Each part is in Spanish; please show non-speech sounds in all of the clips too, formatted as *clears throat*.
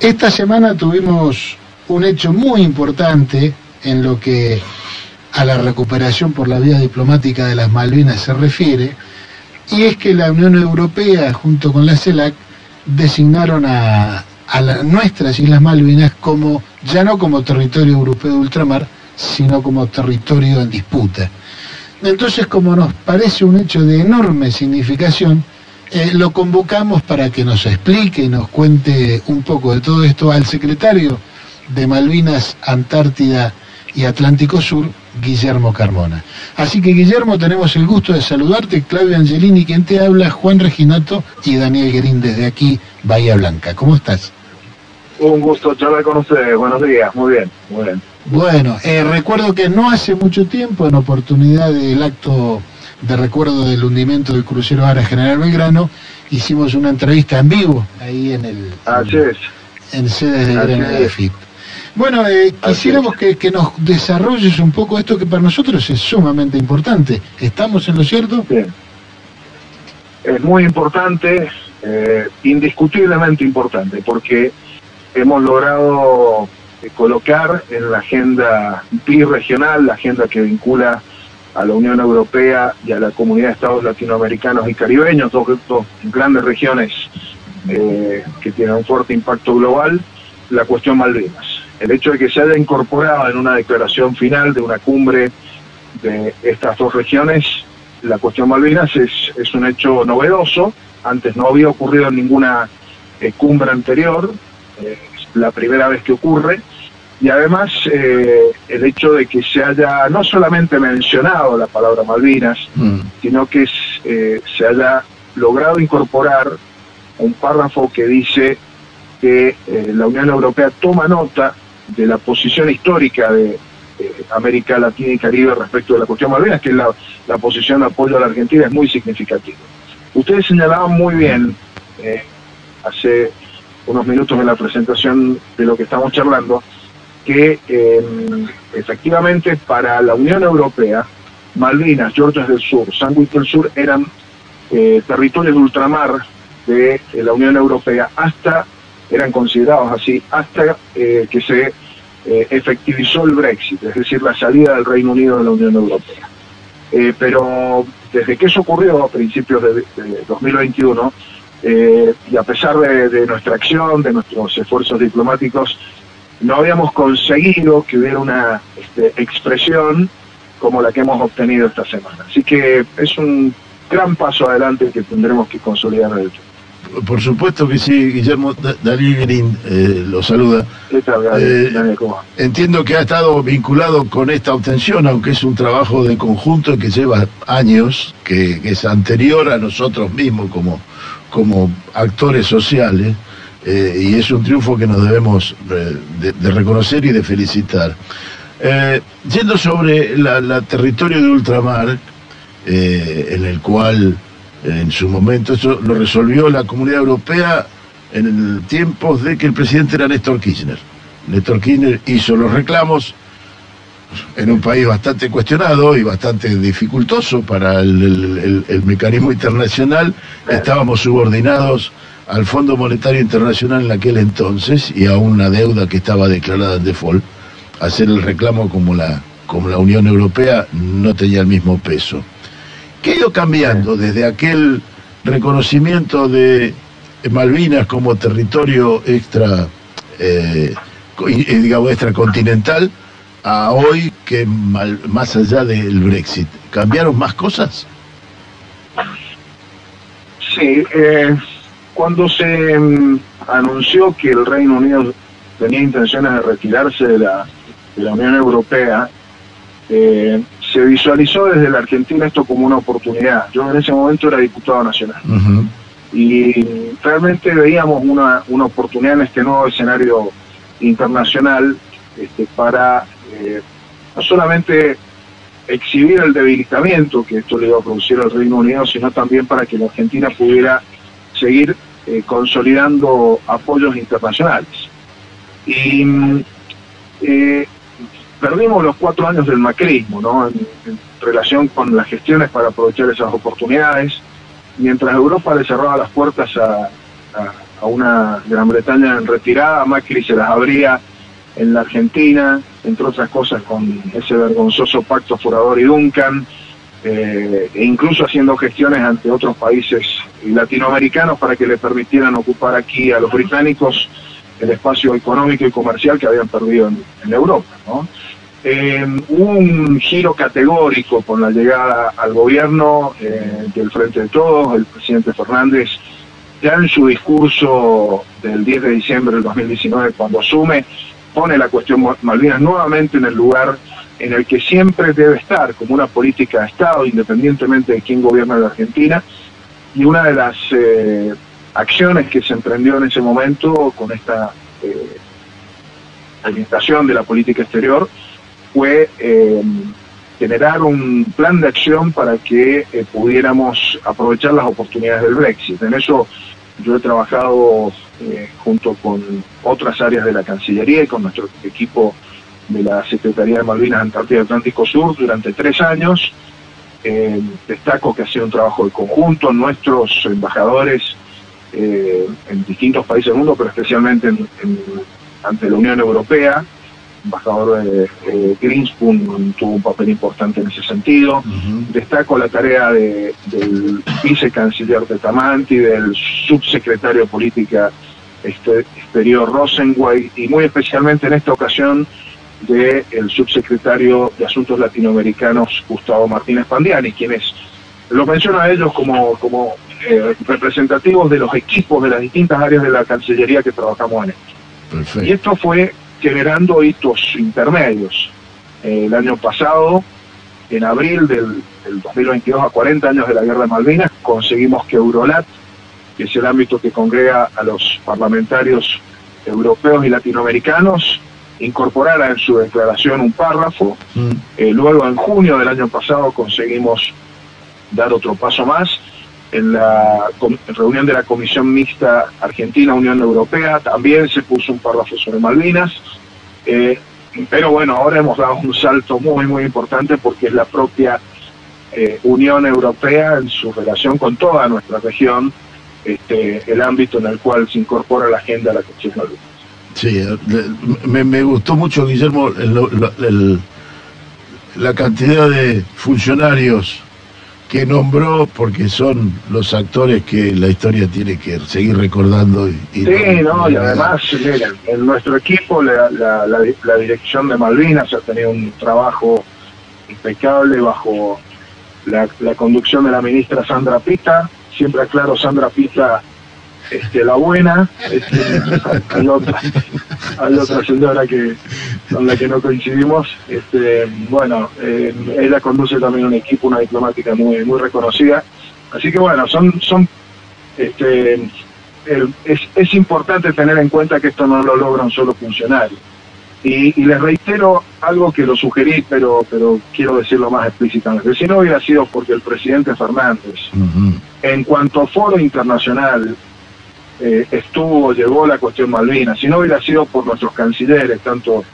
Esta semana tuvimos un hecho muy importante en lo que a la recuperación por la vía diplomática de las Malvinas se refiere, y es que la Unión Europea, junto con la CELAC, designaron a, nuestras Islas Malvinas como, ya no como territorio europeo de ultramar, sino como territorio en disputa. Entonces, como nos parece un hecho de enorme significación, eh, lo convocamos para que nos explique y nos cuente un poco de todo esto al secretario de Malvinas, Antártida y Atlántico Sur, Guillermo Carmona. Así que Guillermo, tenemos el gusto de saludarte, Claudio Angelini, quien te habla, Juan Reginato y Daniel Guerín desde aquí, Bahía Blanca. ¿Cómo estás? Un gusto charlar con ustedes, buenos días, muy bien, muy bien. Bueno, eh, recuerdo que no hace mucho tiempo, en oportunidad del acto de recuerdo del hundimiento del crucero Ara General Belgrano, hicimos una entrevista en vivo ahí en el en, sede de Granada FIP. Bueno, eh, quisiéramos que, nos desarrolles un poco esto que para nosotros es sumamente importante. ¿Estamos en lo cierto? Bien. Es muy importante, eh, indiscutiblemente importante, porque hemos logrado eh, colocar en la agenda bi-regional, la agenda que vincula a la Unión Europea y a la comunidad de estados latinoamericanos y caribeños, dos, grandes regiones eh, que tienen un fuerte impacto global, la cuestión Malvinas. El hecho de que se haya incorporado en una declaración final de una cumbre de estas dos regiones, la cuestión Malvinas es, un hecho novedoso, antes no había ocurrido en ninguna eh, cumbre anterior, es la primera vez que ocurre, y además eh, el hecho de que se haya no solamente mencionado la palabra Malvinas, mm. sino que eh, se haya logrado incorporar un párrafo que dice que eh, la Unión Europea toma nota de la posición histórica de América Latina y Caribe respecto de la cuestión Malvinas, que la, la posición de apoyo a la Argentina es muy significativa. Ustedes señalaban muy bien hace unos minutos en la presentación de lo que estamos charlando, que em, efectivamente para la Unión Europea, Malvinas, Georgias del Sur, Sandwich del Sur eran eh, territorios de ultramar de, la Unión Europea hasta, eran considerados así, hasta eh, que se eh, efectivizó el Brexit, es decir, la salida del Reino Unido de la Unión Europea. pero desde que eso ocurrió a principios de, 2021, y a pesar de, nuestra acción, de nuestros esfuerzos diplomáticos, no habíamos conseguido que hubiera una este, expresión como la que hemos obtenido esta semana. Así que es un gran paso adelante que tendremos que consolidar el Por supuesto que sí, Guillermo Daniel Green eh, lo saluda. ¿Qué tal, eh, Daniel? ¿Cómo? Entiendo que ha estado vinculado con esta obtención, aunque es un trabajo de conjunto que lleva años, que, es anterior a nosotros mismos como, como actores sociales. Eh, y es un triunfo que nos debemos eh, de, reconocer y de felicitar. Eh, yendo sobre la, territorio de ultramar, en el cual en su momento eso lo resolvió la Comunidad Europea en tiempos de que el presidente era Néstor Kirchner. Néstor Kirchner hizo los reclamos en un país bastante cuestionado y bastante dificultoso para el, el mecanismo internacional. Estábamos subordinados al Fondo Monetario Internacional en aquel entonces y a una deuda que estaba declarada en default, hacer el reclamo como la, como la Unión Europea no tenía el mismo peso. ¿Qué ha ido cambiando desde aquel reconocimiento de Malvinas como territorio extra, eh, digamos, extracontinental a hoy que más allá del Brexit? ¿Cambiaron más cosas? Sí, eh, cuando se mm, anunció que el Reino Unido tenía intenciones de retirarse de la, Unión Europea, eh, se visualizó desde la Argentina esto como una oportunidad. Yo en ese momento era diputado nacional. Y realmente veíamos una, oportunidad en este nuevo escenario internacional este, para eh, no solamente exhibir el debilitamiento que esto le iba a producir al Reino Unido, sino también para que la Argentina pudiera seguir eh, consolidando apoyos internacionales. Y eh, perdimos los cuatro años del macrismo, ¿no? En, relación con las gestiones para aprovechar esas oportunidades, mientras Europa le cerraba las puertas a, a una Gran Bretaña en retirada, Macri se las abría en la Argentina, entre otras cosas con ese vergonzoso pacto Furador y Duncan, eh, incluso haciendo gestiones ante otros países latinoamericanos para que le permitieran ocupar aquí a los británicos el espacio económico y comercial que habían perdido en, Europa. Eh, hubo un giro categórico con la llegada al gobierno eh, del Frente de Todos, el presidente Fernández, ya en su discurso del 10 de diciembre del 2019, cuando asume, pone la cuestión Malvinas nuevamente en el lugar en el que siempre debe estar, como una política de Estado, independientemente de quién gobierna la Argentina, y una de las eh, acciones que se emprendió en ese momento con esta eh, de la política exterior fue eh, generar un plan de acción para que eh, pudiéramos aprovechar las oportunidades del Brexit. En eso yo he trabajado junto con otras áreas de la Cancillería y con nuestro equipo de la Secretaría de Malvinas Antártida Atlántico Sur durante tres años. destaco que ha sido un trabajo de conjunto. Nuestros embajadores eh, en distintos países del mundo, pero especialmente ante la Unión Europea. El embajador eh, eh Greenspoon tuvo un papel importante en ese sentido. Destaco la tarea de, del vicecanciller de Tamanti, del subsecretario de Política Exterior Rosenway y muy especialmente en esta ocasión del subsecretario de Asuntos Latinoamericanos Gustavo Martínez Pandiani, quienes lo menciono a ellos como, como eh, representativos de los equipos de las distintas áreas de la Cancillería que trabajamos en esto. Y esto fue generando hitos intermedios. Eh, el año pasado, en abril del, 2022, a 40 años de la Guerra de Malvinas, conseguimos que Eurolat, que es el ámbito que congrega a los parlamentarios europeos y latinoamericanos, incorporara en su declaración un párrafo. Mm. Eh, luego, en junio del año pasado, conseguimos dar otro paso más en la reunión de la Comisión Mixta Argentina-Unión Europea también se puso un párrafo sobre Malvinas, eh, pero bueno, ahora hemos dado un salto muy, muy importante porque es la propia eh, Unión Europea en su relación con toda nuestra región, este, el ámbito en el cual se incorpora la agenda de la cuestión Malvinas. Sí, me, gustó mucho, Guillermo, la cantidad de funcionarios que nombró porque son los actores que la historia tiene que seguir recordando. Y, sí, no, y además, miren, en nuestro equipo la, la, dirección de Malvinas ha tenido un trabajo impecable bajo la, conducción de la ministra Sandra Pita. Siempre aclaro, Sandra Pita este, la buena, este, hay, otra, hay otra señora que con la que no coincidimos. Este, bueno, eh, ella conduce también un equipo, una diplomática muy muy reconocida. Así que bueno, son son este, es, es importante tener en cuenta que esto no lo logra un solo funcionario. Y, les reitero algo que lo sugerí, pero, pero quiero decirlo más explícitamente. Si no hubiera sido porque el presidente Fernández, en cuanto a foro internacional, eh, estuvo, llevó la cuestión Malvinas. Si no hubiera sido por nuestros cancilleres, tanto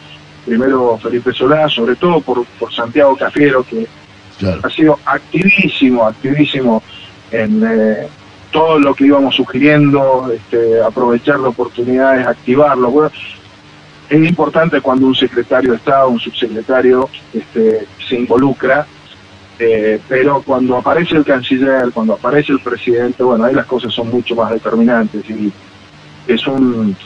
primero Felipe Solá, sobre todo por, por Santiago Cafiero, que ha sido activísimo, activísimo en eh, todo lo que íbamos sugiriendo, este, aprovechar la oportunidades, activarlo. Bueno, es importante cuando un secretario de Estado, un subsecretario, este, se involucra eh, pero cuando aparece el canciller, cuando aparece el presidente, bueno, ahí las cosas son mucho más determinantes y es un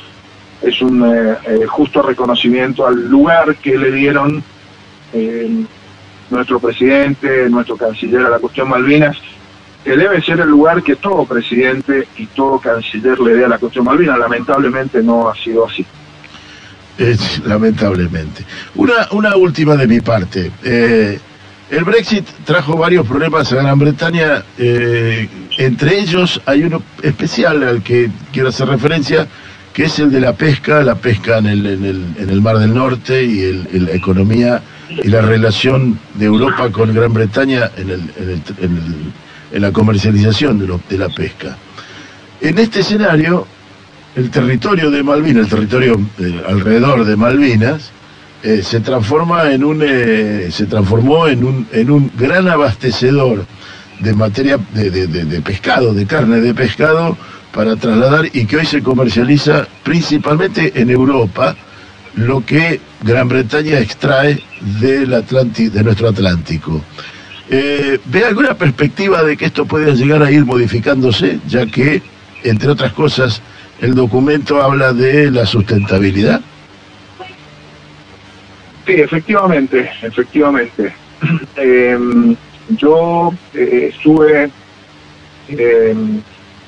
es un eh, eh, justo reconocimiento al lugar que le dieron nuestro presidente, nuestro canciller a la cuestión Malvinas, que debe ser el lugar que todo presidente y todo canciller le dé a la cuestión Malvinas. Lamentablemente no ha sido así. lamentablemente. Una, una última de mi parte. El Brexit trajo varios problemas a Gran Bretaña, eh, entre ellos hay uno especial al que quiero hacer referencia, que es el de la pesca, la pesca en el, en el, en el Mar del Norte y el, la economía y la relación de Europa con Gran Bretaña en, el, en la comercialización de, de la pesca. En este escenario, el territorio de Malvinas, el territorio eh, alrededor de Malvinas, eh, se transforma en un eh, se transformó en un en un gran abastecedor de materia de, de, pescado de carne de pescado para trasladar y que hoy se comercializa principalmente en Europa, lo que Gran Bretaña extrae del Atlántico, de nuestro Atlántico. Eh, ¿Ve alguna perspectiva de que esto pueda llegar a ir modificándose, ya que, entre otras cosas, el documento habla de la sustentabilidad? Sí, efectivamente, efectivamente. *clears throat* Em, yo eh, estuve em,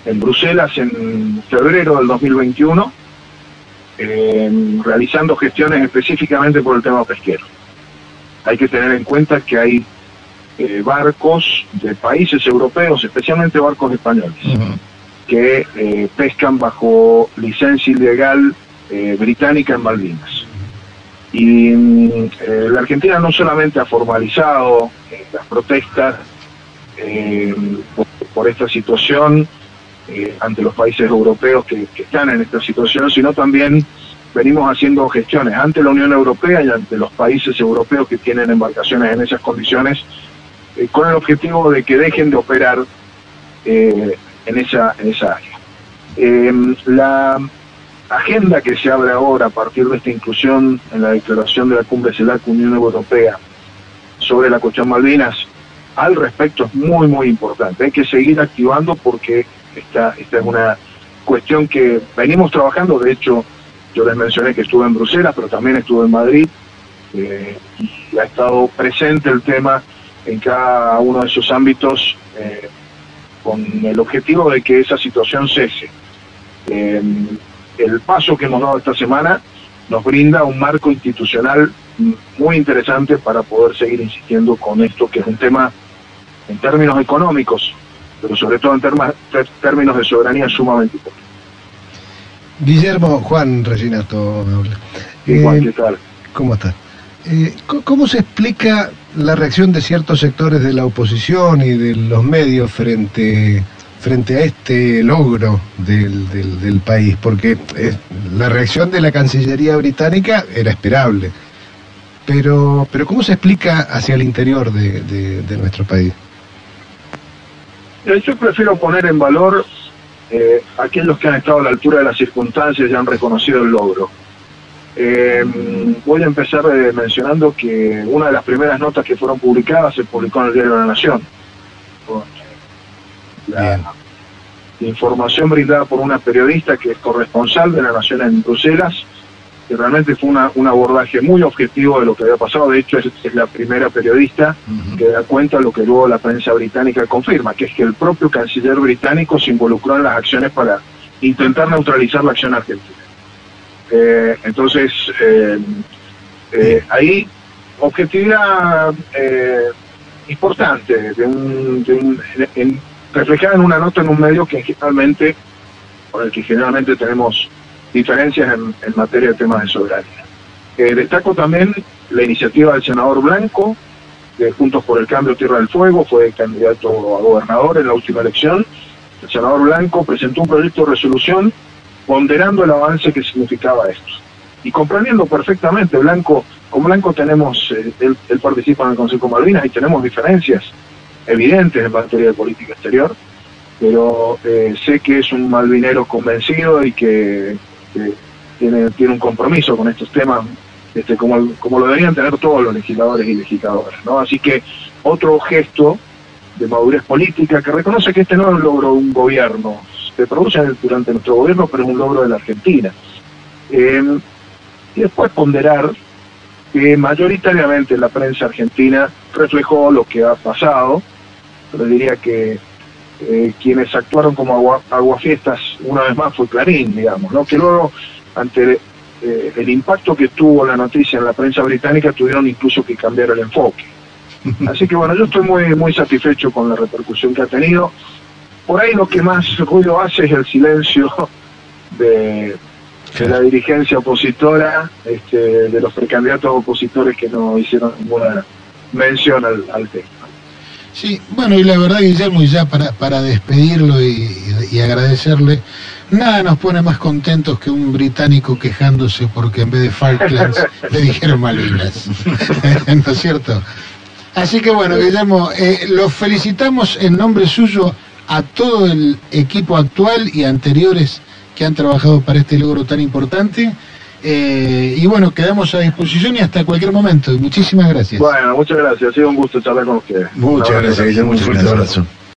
en Bruselas en febrero del 2021 em, realizando gestiones específicamente por el tema pesquero. Hay que tener en cuenta que hay eh, barcos de países europeos, especialmente barcos españoles, que eh, pescan bajo licencia ilegal británica en Malvinas. Y eh, la Argentina no solamente ha formalizado eh, las protestas eh, por, esta situación ante los países europeos que, están en esta situación, sino también venimos haciendo gestiones ante la Unión Europea y ante los países europeos que tienen embarcaciones en esas condiciones, con el objetivo de que dejen de operar en, esa, en esa área. Agenda que se abre ahora a partir de esta inclusión en la declaración de la cumbre CELAC Unión Europea sobre la cuestión Malvinas, al respecto es muy, muy importante. Hay que seguir activando porque esta, esta es una cuestión que venimos trabajando. De hecho, yo les mencioné que estuve en Bruselas, pero también estuve en Madrid eh, y ha estado presente el tema en cada uno de esos ámbitos eh, con el objetivo de que esa situación cese. Eh, el paso que hemos dado esta semana nos brinda un marco institucional muy interesante para poder seguir insistiendo con esto, que es un tema en términos económicos, pero sobre todo en términos de soberanía sumamente importante. Guillermo, Juan Reginato me habla. Juan, eh, ¿qué tal? ¿Cómo estás? Eh, ¿Cómo se explica la reacción de ciertos sectores de la oposición y de los medios frente frente a este logro del, del, país, porque eh, la reacción de la Cancillería británica era esperable. Pero, pero ¿cómo se explica hacia el interior de, nuestro país? Yo prefiero poner en valor eh, aquellos que han estado a la altura de las circunstancias y han reconocido el logro. Eh, voy a empezar eh, mencionando que una de las primeras notas que fueron publicadas se publicó en el Diario de la Nación la información brindada por una periodista que es corresponsal de la Nación en Bruselas, que realmente fue una, un abordaje muy objetivo de lo que había pasado. De hecho, es, la primera periodista que da cuenta de lo que luego la prensa británica confirma, que es que el propio canciller británico se involucró en las acciones para intentar neutralizar la acción argentina. Eh, entonces, eh, eh, ahí objetividad importante de un, de un en, reflejada en una nota en un medio que generalmente, con el que generalmente tenemos diferencias en, materia de temas de soberanía. Eh, destaco también la iniciativa del senador Blanco, de Juntos por el Cambio Tierra del Fuego, fue candidato a gobernador en la última elección. El senador Blanco presentó un proyecto de resolución ponderando el avance que significaba esto. Y comprendiendo perfectamente, Blanco, con Blanco tenemos, eh, él, él participa en el Consejo Malvinas y tenemos diferencias evidentes en materia de política exterior, pero eh, sé que es un malvinero convencido y que, tiene, un compromiso con estos temas, este, como, lo deberían tener todos los legisladores y legisladoras. ¿no? Así que otro gesto de madurez política que reconoce que este no es un logro de un gobierno, se produce durante nuestro gobierno, pero es un logro de la Argentina. Eh, y después ponderar que mayoritariamente la prensa argentina reflejó lo que ha pasado, pero diría que eh, quienes actuaron como aguafiestas una vez más fue Clarín, digamos, ¿no? que luego ante eh, el impacto que tuvo la noticia en la prensa británica tuvieron incluso que cambiar el enfoque. *laughs* Así que bueno, yo estoy muy, muy satisfecho con la repercusión que ha tenido. Por ahí lo que más ruido hace es el silencio de, de la dirigencia opositora, este, de los precandidatos opositores que no hicieron ninguna mención al, al tema. Sí, bueno, y la verdad, Guillermo, y ya para, para despedirlo y, agradecerle, nada nos pone más contentos que un británico quejándose porque en vez de Falklands le dijeron Malvinas. *laughs* ¿No es cierto? Así que bueno, Guillermo, eh, los felicitamos en nombre suyo a todo el equipo actual y anteriores que han trabajado para este logro tan importante. Eh, y bueno, quedamos a disposición y hasta cualquier momento. Muchísimas gracias. Bueno, muchas gracias. Ha sido un gusto charlar con ustedes. Muchas gracias, Guillermo. Un fuerte abrazo.